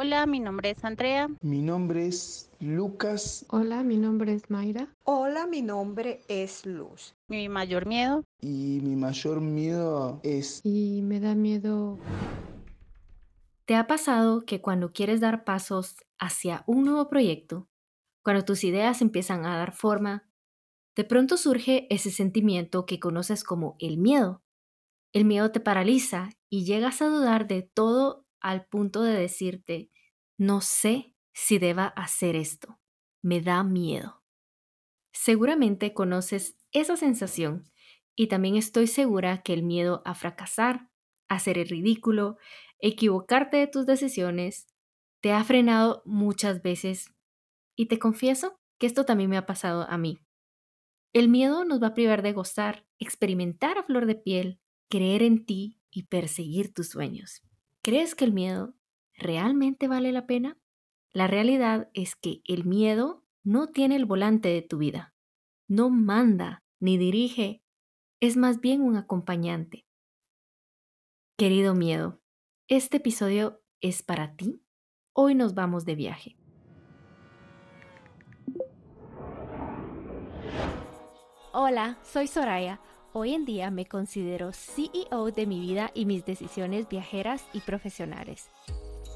Hola, mi nombre es Andrea. Mi nombre es Lucas. Hola, mi nombre es Mayra. Hola, mi nombre es Luz. Mi mayor miedo. Y mi mayor miedo es... Y me da miedo... ¿Te ha pasado que cuando quieres dar pasos hacia un nuevo proyecto, cuando tus ideas empiezan a dar forma, de pronto surge ese sentimiento que conoces como el miedo? El miedo te paraliza y llegas a dudar de todo al punto de decirte, no sé si deba hacer esto, me da miedo. Seguramente conoces esa sensación y también estoy segura que el miedo a fracasar, hacer el ridículo, equivocarte de tus decisiones, te ha frenado muchas veces. Y te confieso que esto también me ha pasado a mí. El miedo nos va a privar de gozar, experimentar a flor de piel, creer en ti y perseguir tus sueños. ¿Crees que el miedo realmente vale la pena? La realidad es que el miedo no tiene el volante de tu vida, no manda ni dirige, es más bien un acompañante. Querido miedo, este episodio es para ti. Hoy nos vamos de viaje. Hola, soy Soraya Hoy en día me considero CEO de mi vida y mis decisiones viajeras y profesionales.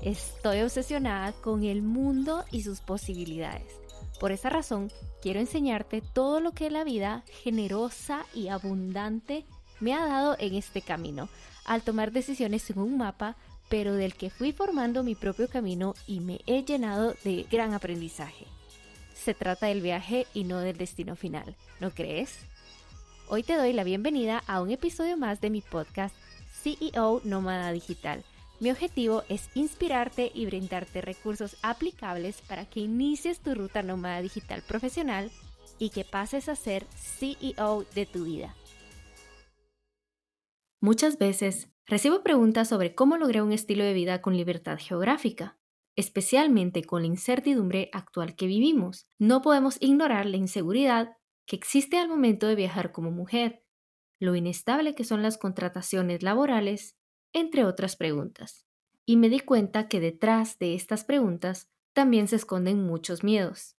Estoy obsesionada con el mundo y sus posibilidades. Por esa razón, quiero enseñarte todo lo que la vida generosa y abundante me ha dado en este camino, al tomar decisiones en un mapa, pero del que fui formando mi propio camino y me he llenado de gran aprendizaje. Se trata del viaje y no del destino final, ¿no crees? Hoy te doy la bienvenida a un episodio más de mi podcast CEO Nómada Digital. Mi objetivo es inspirarte y brindarte recursos aplicables para que inicies tu ruta nómada digital profesional y que pases a ser CEO de tu vida. Muchas veces recibo preguntas sobre cómo logré un estilo de vida con libertad geográfica, especialmente con la incertidumbre actual que vivimos. No podemos ignorar la inseguridad que existe al momento de viajar como mujer, lo inestable que son las contrataciones laborales, entre otras preguntas. Y me di cuenta que detrás de estas preguntas también se esconden muchos miedos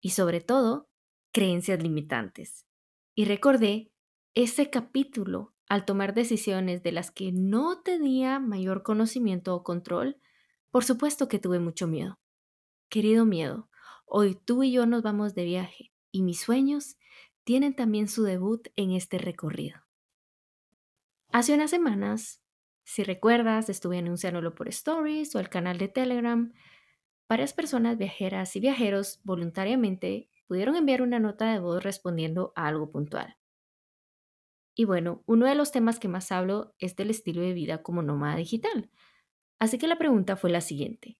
y sobre todo creencias limitantes. Y recordé ese capítulo al tomar decisiones de las que no tenía mayor conocimiento o control, por supuesto que tuve mucho miedo. Querido miedo, hoy tú y yo nos vamos de viaje y mis sueños tienen también su debut en este recorrido. Hace unas semanas, si recuerdas, estuve anunciándolo por Stories o el canal de Telegram. Varias personas viajeras y viajeros voluntariamente pudieron enviar una nota de voz respondiendo a algo puntual. Y bueno, uno de los temas que más hablo es del estilo de vida como nómada digital. Así que la pregunta fue la siguiente.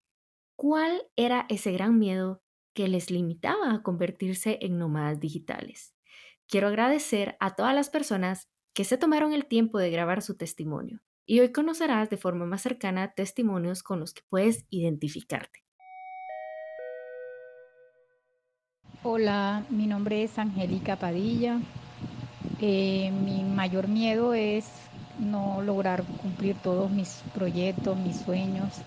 ¿Cuál era ese gran miedo que les limitaba a convertirse en nómadas digitales? quiero agradecer a todas las personas que se tomaron el tiempo de grabar su testimonio y hoy conocerás de forma más cercana testimonios con los que puedes identificarte. Hola, mi nombre es Angélica Padilla. Eh, mi mayor miedo es no lograr cumplir todos mis proyectos, mis sueños.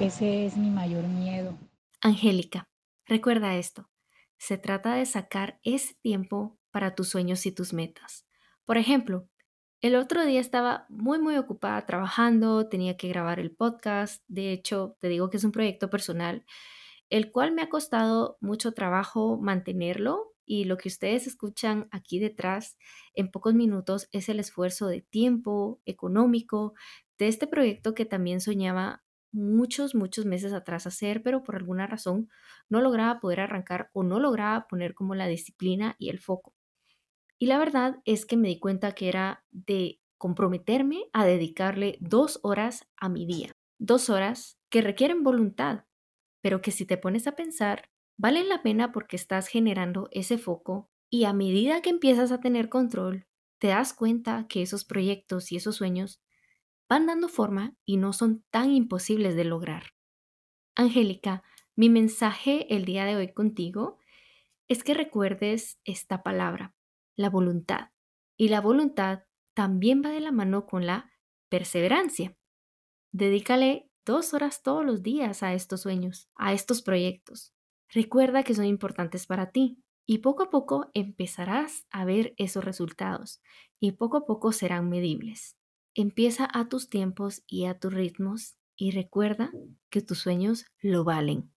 Ese es mi mayor miedo. Angélica, recuerda esto. Se trata de sacar ese tiempo para tus sueños y tus metas. Por ejemplo, el otro día estaba muy muy ocupada trabajando, tenía que grabar el podcast, de hecho te digo que es un proyecto personal, el cual me ha costado mucho trabajo mantenerlo y lo que ustedes escuchan aquí detrás en pocos minutos es el esfuerzo de tiempo, económico, de este proyecto que también soñaba muchos, muchos meses atrás hacer, pero por alguna razón no lograba poder arrancar o no lograba poner como la disciplina y el foco. Y la verdad es que me di cuenta que era de comprometerme a dedicarle dos horas a mi día. Dos horas que requieren voluntad, pero que si te pones a pensar, valen la pena porque estás generando ese foco y a medida que empiezas a tener control, te das cuenta que esos proyectos y esos sueños van dando forma y no son tan imposibles de lograr. Angélica, mi mensaje el día de hoy contigo es que recuerdes esta palabra, la voluntad. Y la voluntad también va de la mano con la perseverancia. Dedícale dos horas todos los días a estos sueños, a estos proyectos. Recuerda que son importantes para ti y poco a poco empezarás a ver esos resultados y poco a poco serán medibles. Empieza a tus tiempos y a tus ritmos y recuerda que tus sueños lo valen.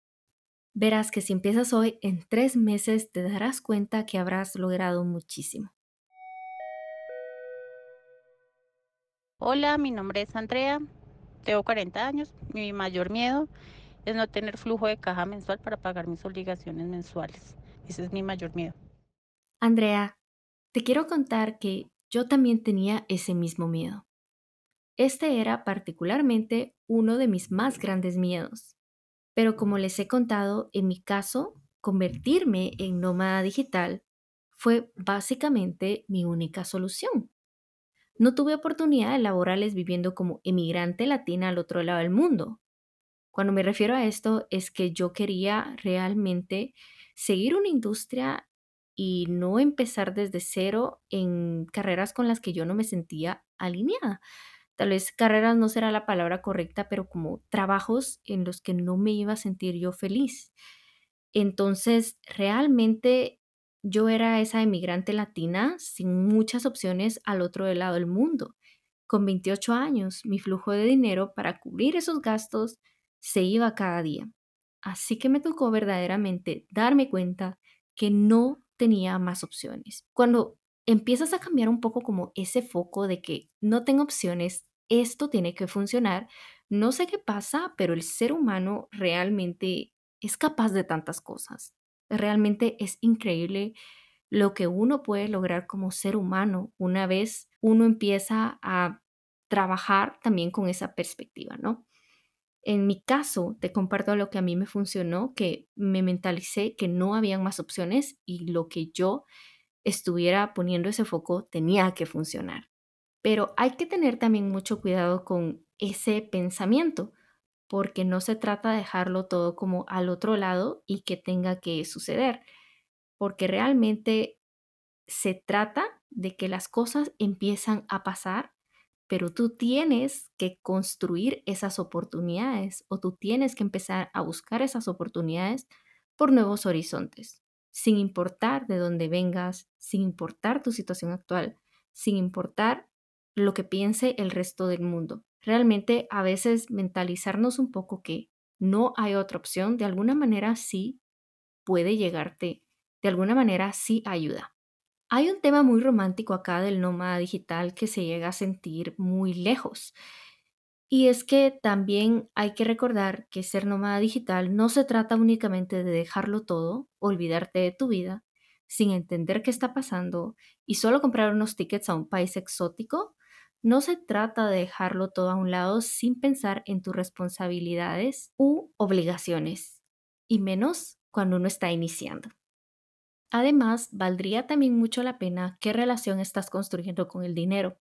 Verás que si empiezas hoy, en tres meses te darás cuenta que habrás logrado muchísimo. Hola, mi nombre es Andrea, tengo 40 años. Mi mayor miedo es no tener flujo de caja mensual para pagar mis obligaciones mensuales. Ese es mi mayor miedo. Andrea, te quiero contar que yo también tenía ese mismo miedo. Este era particularmente uno de mis más grandes miedos. Pero como les he contado, en mi caso, convertirme en nómada digital fue básicamente mi única solución. No tuve oportunidades laborales viviendo como emigrante latina al otro lado del mundo. Cuando me refiero a esto es que yo quería realmente seguir una industria y no empezar desde cero en carreras con las que yo no me sentía alineada. Tal vez carreras no será la palabra correcta, pero como trabajos en los que no me iba a sentir yo feliz. Entonces, realmente yo era esa emigrante latina sin muchas opciones al otro lado del mundo. Con 28 años, mi flujo de dinero para cubrir esos gastos se iba cada día. Así que me tocó verdaderamente darme cuenta que no tenía más opciones. Cuando empiezas a cambiar un poco como ese foco de que no tengo opciones, esto tiene que funcionar, no sé qué pasa, pero el ser humano realmente es capaz de tantas cosas. Realmente es increíble lo que uno puede lograr como ser humano una vez uno empieza a trabajar también con esa perspectiva, ¿no? En mi caso, te comparto lo que a mí me funcionó, que me mentalicé que no habían más opciones y lo que yo estuviera poniendo ese foco tenía que funcionar. Pero hay que tener también mucho cuidado con ese pensamiento, porque no se trata de dejarlo todo como al otro lado y que tenga que suceder, porque realmente se trata de que las cosas empiezan a pasar, pero tú tienes que construir esas oportunidades o tú tienes que empezar a buscar esas oportunidades por nuevos horizontes, sin importar de dónde vengas, sin importar tu situación actual, sin importar lo que piense el resto del mundo realmente a veces mentalizarnos un poco que no hay otra opción, de alguna manera sí puede llegarte, de alguna manera sí ayuda. Hay un tema muy romántico acá del nómada digital que se llega a sentir muy lejos. Y es que también hay que recordar que ser nómada digital no se trata únicamente de dejarlo todo, olvidarte de tu vida, sin entender qué está pasando y solo comprar unos tickets a un país exótico no se trata de dejarlo todo a un lado sin pensar en tus responsabilidades u obligaciones, y menos cuando uno está iniciando. Además, valdría también mucho la pena qué relación estás construyendo con el dinero.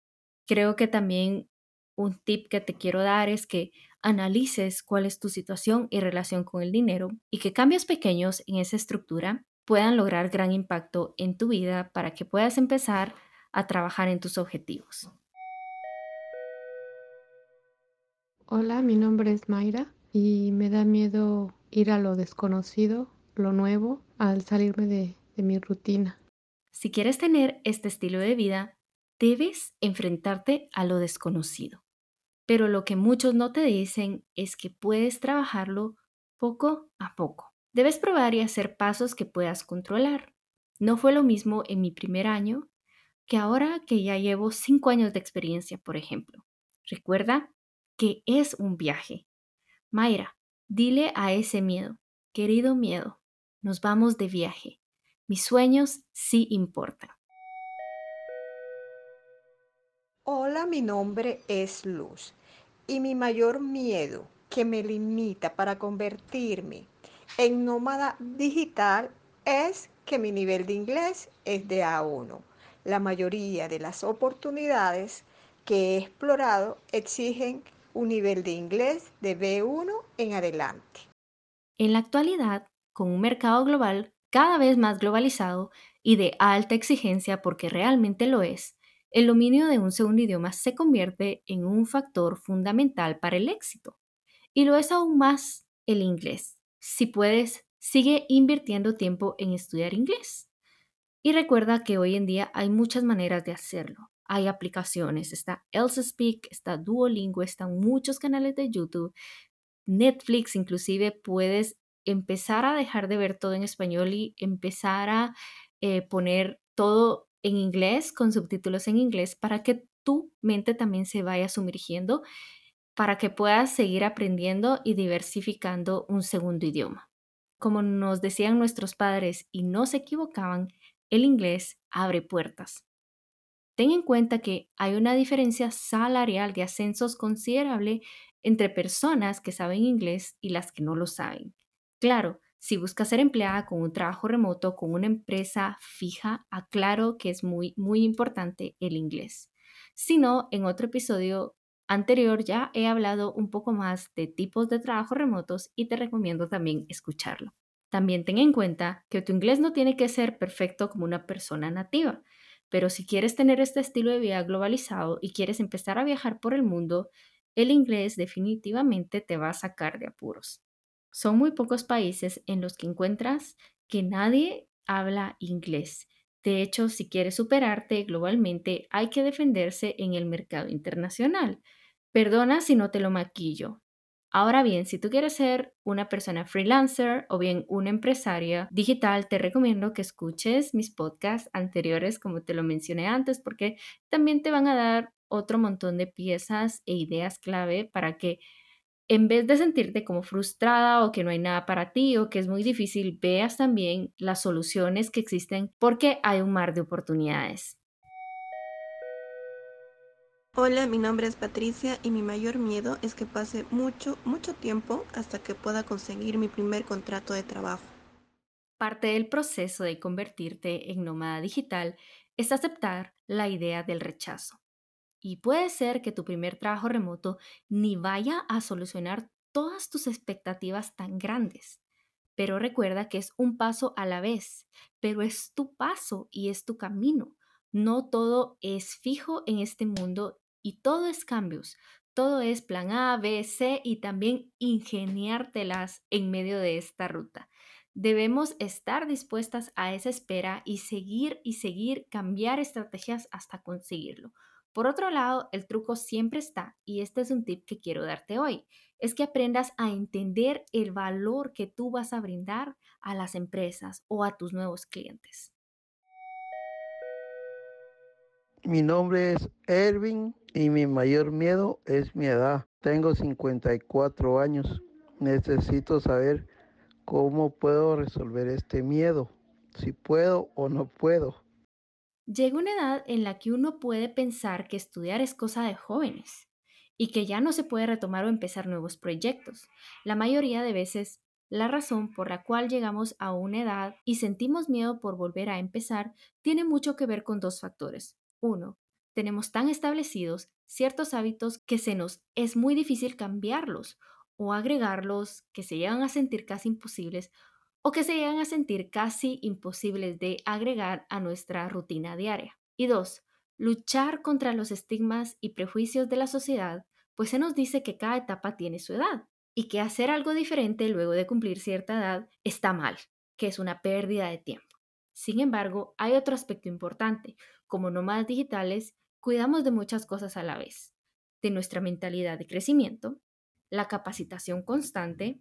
Creo que también un tip que te quiero dar es que analices cuál es tu situación y relación con el dinero y que cambios pequeños en esa estructura puedan lograr gran impacto en tu vida para que puedas empezar a trabajar en tus objetivos. Hola, mi nombre es Mayra y me da miedo ir a lo desconocido, lo nuevo, al salirme de, de mi rutina. Si quieres tener este estilo de vida, debes enfrentarte a lo desconocido. Pero lo que muchos no te dicen es que puedes trabajarlo poco a poco. Debes probar y hacer pasos que puedas controlar. No fue lo mismo en mi primer año que ahora que ya llevo cinco años de experiencia, por ejemplo. Recuerda que es un viaje. Mayra, dile a ese miedo, querido miedo, nos vamos de viaje. Mis sueños sí importan. Hola, mi nombre es Luz y mi mayor miedo que me limita para convertirme en nómada digital es que mi nivel de inglés es de A1. La mayoría de las oportunidades que he explorado exigen un nivel de inglés de B1 en adelante. En la actualidad, con un mercado global cada vez más globalizado y de alta exigencia porque realmente lo es, el dominio de un segundo idioma se convierte en un factor fundamental para el éxito. y lo es aún más el inglés. Si puedes, sigue invirtiendo tiempo en estudiar inglés. Y recuerda que hoy en día hay muchas maneras de hacerlo. Hay aplicaciones, está Elsa Speak, está Duolingo, están muchos canales de YouTube, Netflix, inclusive puedes empezar a dejar de ver todo en español y empezar a eh, poner todo en inglés, con subtítulos en inglés, para que tu mente también se vaya sumergiendo, para que puedas seguir aprendiendo y diversificando un segundo idioma. Como nos decían nuestros padres y no se equivocaban, el inglés abre puertas. Ten en cuenta que hay una diferencia salarial de ascensos considerable entre personas que saben inglés y las que no lo saben. Claro, si buscas ser empleada con un trabajo remoto, con una empresa fija, aclaro que es muy, muy importante el inglés. Si no, en otro episodio anterior ya he hablado un poco más de tipos de trabajo remotos y te recomiendo también escucharlo. También ten en cuenta que tu inglés no tiene que ser perfecto como una persona nativa. Pero si quieres tener este estilo de vida globalizado y quieres empezar a viajar por el mundo, el inglés definitivamente te va a sacar de apuros. Son muy pocos países en los que encuentras que nadie habla inglés. De hecho, si quieres superarte globalmente, hay que defenderse en el mercado internacional. Perdona si no te lo maquillo, Ahora bien, si tú quieres ser una persona freelancer o bien una empresaria digital, te recomiendo que escuches mis podcasts anteriores, como te lo mencioné antes, porque también te van a dar otro montón de piezas e ideas clave para que en vez de sentirte como frustrada o que no hay nada para ti o que es muy difícil, veas también las soluciones que existen porque hay un mar de oportunidades. Hola, mi nombre es Patricia y mi mayor miedo es que pase mucho, mucho tiempo hasta que pueda conseguir mi primer contrato de trabajo. Parte del proceso de convertirte en nómada digital es aceptar la idea del rechazo. Y puede ser que tu primer trabajo remoto ni vaya a solucionar todas tus expectativas tan grandes. Pero recuerda que es un paso a la vez, pero es tu paso y es tu camino. No todo es fijo en este mundo y todo es cambios, todo es plan A, B, C y también ingeniártelas en medio de esta ruta. Debemos estar dispuestas a esa espera y seguir y seguir cambiar estrategias hasta conseguirlo. Por otro lado, el truco siempre está, y este es un tip que quiero darte hoy, es que aprendas a entender el valor que tú vas a brindar a las empresas o a tus nuevos clientes. Mi nombre es Ervin y mi mayor miedo es mi edad. Tengo 54 años. Necesito saber cómo puedo resolver este miedo, si puedo o no puedo. Llega una edad en la que uno puede pensar que estudiar es cosa de jóvenes y que ya no se puede retomar o empezar nuevos proyectos. La mayoría de veces, la razón por la cual llegamos a una edad y sentimos miedo por volver a empezar tiene mucho que ver con dos factores. Uno, tenemos tan establecidos ciertos hábitos que se nos es muy difícil cambiarlos o agregarlos que se llegan a sentir casi imposibles o que se llegan a sentir casi imposibles de agregar a nuestra rutina diaria. Y dos, luchar contra los estigmas y prejuicios de la sociedad, pues se nos dice que cada etapa tiene su edad y que hacer algo diferente luego de cumplir cierta edad está mal, que es una pérdida de tiempo. Sin embargo, hay otro aspecto importante. Como nómadas digitales, cuidamos de muchas cosas a la vez. De nuestra mentalidad de crecimiento, la capacitación constante,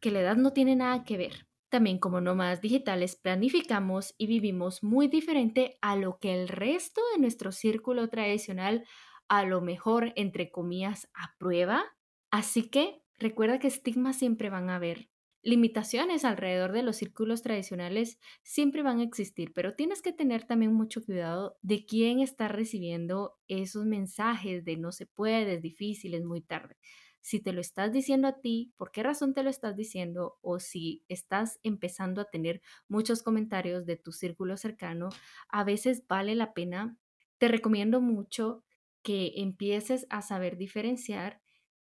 que la edad no tiene nada que ver. También como nómadas digitales planificamos y vivimos muy diferente a lo que el resto de nuestro círculo tradicional a lo mejor, entre comillas, aprueba. Así que recuerda que estigmas siempre van a haber limitaciones alrededor de los círculos tradicionales siempre van a existir, pero tienes que tener también mucho cuidado de quién está recibiendo esos mensajes de no se puede, es difícil, es muy tarde. Si te lo estás diciendo a ti, ¿por qué razón te lo estás diciendo? O si estás empezando a tener muchos comentarios de tu círculo cercano, a veces vale la pena. Te recomiendo mucho que empieces a saber diferenciar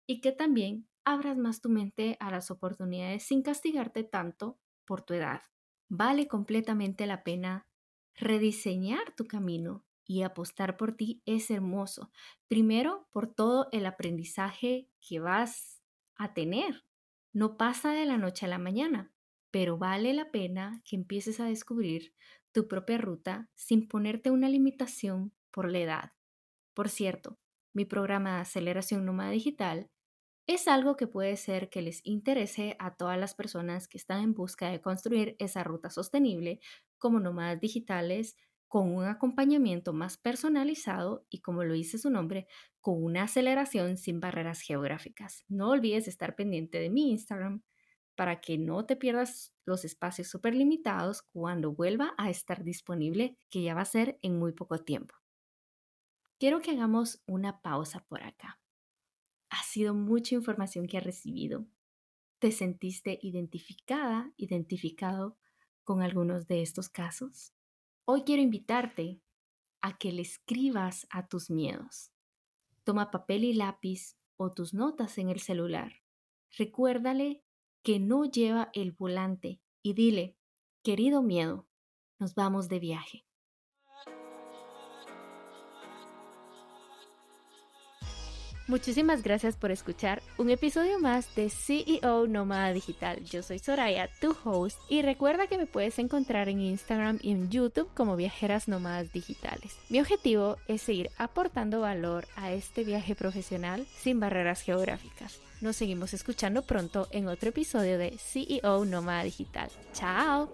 y que también abras más tu mente a las oportunidades sin castigarte tanto por tu edad. Vale completamente la pena rediseñar tu camino y apostar por ti es hermoso. Primero, por todo el aprendizaje que vas a tener. No pasa de la noche a la mañana, pero vale la pena que empieces a descubrir tu propia ruta sin ponerte una limitación por la edad. Por cierto, mi programa de aceleración nómada digital es algo que puede ser que les interese a todas las personas que están en busca de construir esa ruta sostenible como nómadas digitales con un acompañamiento más personalizado y, como lo dice su nombre, con una aceleración sin barreras geográficas. No olvides estar pendiente de mi Instagram para que no te pierdas los espacios súper limitados cuando vuelva a estar disponible, que ya va a ser en muy poco tiempo. Quiero que hagamos una pausa por acá. Ha sido mucha información que has recibido. ¿Te sentiste identificada, identificado con algunos de estos casos? Hoy quiero invitarte a que le escribas a tus miedos. Toma papel y lápiz o tus notas en el celular. Recuérdale que no lleva el volante y dile, querido miedo, nos vamos de viaje. Muchísimas gracias por escuchar un episodio más de CEO Nómada Digital. Yo soy Soraya, tu host, y recuerda que me puedes encontrar en Instagram y en YouTube como Viajeras Nómadas Digitales. Mi objetivo es seguir aportando valor a este viaje profesional sin barreras geográficas. Nos seguimos escuchando pronto en otro episodio de CEO Nómada Digital. ¡Chao!